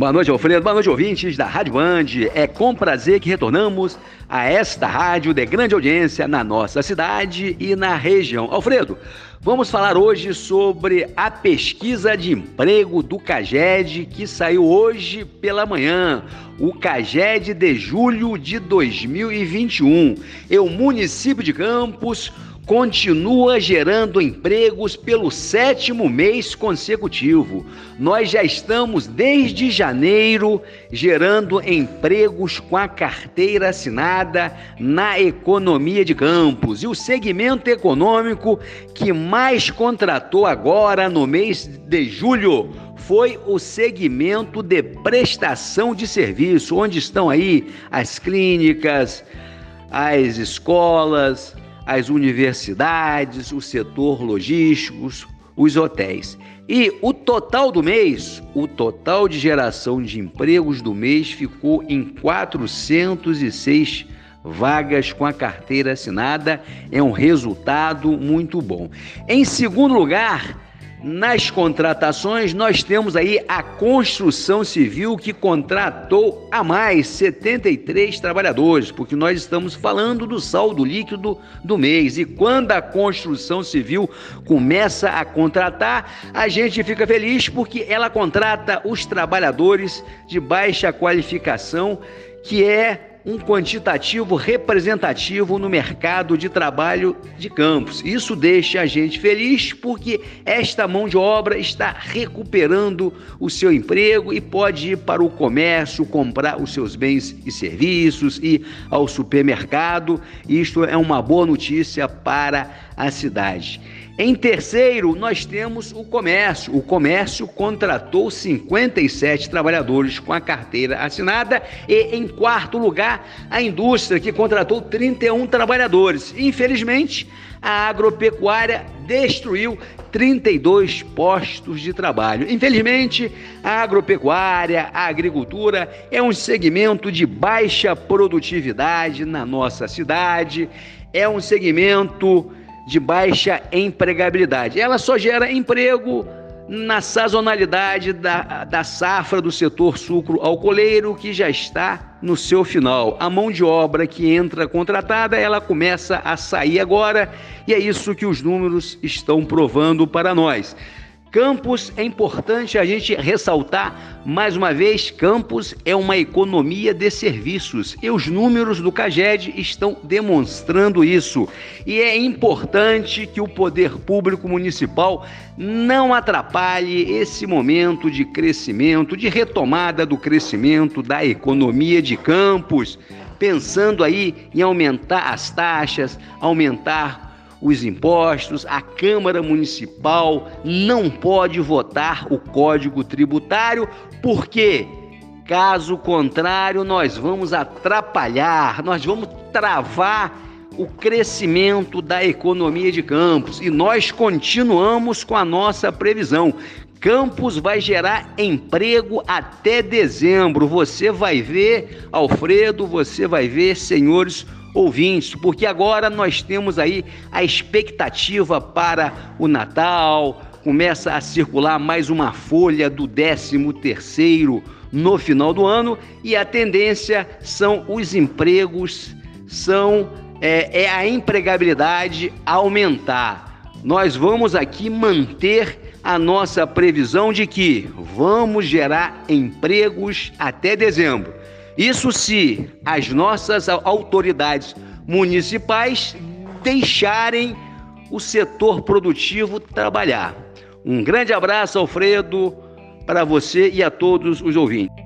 Boa noite, Alfredo. Boa noite, ouvintes da Rádio Band. É com prazer que retornamos a esta rádio de grande audiência na nossa cidade e na região. Alfredo, vamos falar hoje sobre a pesquisa de emprego do CAGED que saiu hoje pela manhã. O CAGED de julho de 2021. E o município de Campos continua gerando empregos pelo sétimo mês consecutivo. Nós já estamos desde janeiro gerando empregos com a carteira assinada na economia de campos. E o segmento econômico que mais contratou agora no mês de julho foi o segmento de prestação de serviço, onde estão aí as clínicas, as escolas, as universidades, o setor logístico, os hotéis. E o total do mês, o total de geração de empregos do mês ficou em 406 vagas com a carteira assinada. É um resultado muito bom. Em segundo lugar, nas contratações, nós temos aí a construção civil que contratou a mais 73 trabalhadores, porque nós estamos falando do saldo líquido do mês. E quando a construção civil começa a contratar, a gente fica feliz porque ela contrata os trabalhadores de baixa qualificação, que é um quantitativo representativo no mercado de trabalho de campos. Isso deixa a gente feliz porque esta mão de obra está recuperando o seu emprego e pode ir para o comércio comprar os seus bens e serviços e ao supermercado. Isto é uma boa notícia para a cidade. Em terceiro, nós temos o comércio. O comércio contratou 57 trabalhadores com a carteira assinada. E em quarto lugar, a indústria, que contratou 31 trabalhadores. Infelizmente, a agropecuária destruiu 32 postos de trabalho. Infelizmente, a agropecuária, a agricultura é um segmento de baixa produtividade na nossa cidade, é um segmento de baixa empregabilidade. Ela só gera emprego na sazonalidade da, da safra do setor sucro-alcooleiro, que já está no seu final. A mão de obra que entra contratada, ela começa a sair agora, e é isso que os números estão provando para nós. Campos é importante a gente ressaltar mais uma vez: Campos é uma economia de serviços e os números do CAGED estão demonstrando isso. E é importante que o poder público municipal não atrapalhe esse momento de crescimento, de retomada do crescimento da economia de Campos, pensando aí em aumentar as taxas, aumentar os impostos, a Câmara Municipal não pode votar o Código Tributário, porque caso contrário, nós vamos atrapalhar, nós vamos travar o crescimento da economia de Campos e nós continuamos com a nossa previsão. Campos vai gerar emprego até dezembro. Você vai ver, Alfredo, você vai ver, senhores ouvintes, porque agora nós temos aí a expectativa para o Natal, começa a circular mais uma folha do 13 terceiro no final do ano e a tendência são os empregos, são é, é a empregabilidade aumentar. Nós vamos aqui manter a nossa previsão de que vamos gerar empregos até dezembro. Isso se as nossas autoridades municipais deixarem o setor produtivo trabalhar. Um grande abraço, Alfredo, para você e a todos os ouvintes.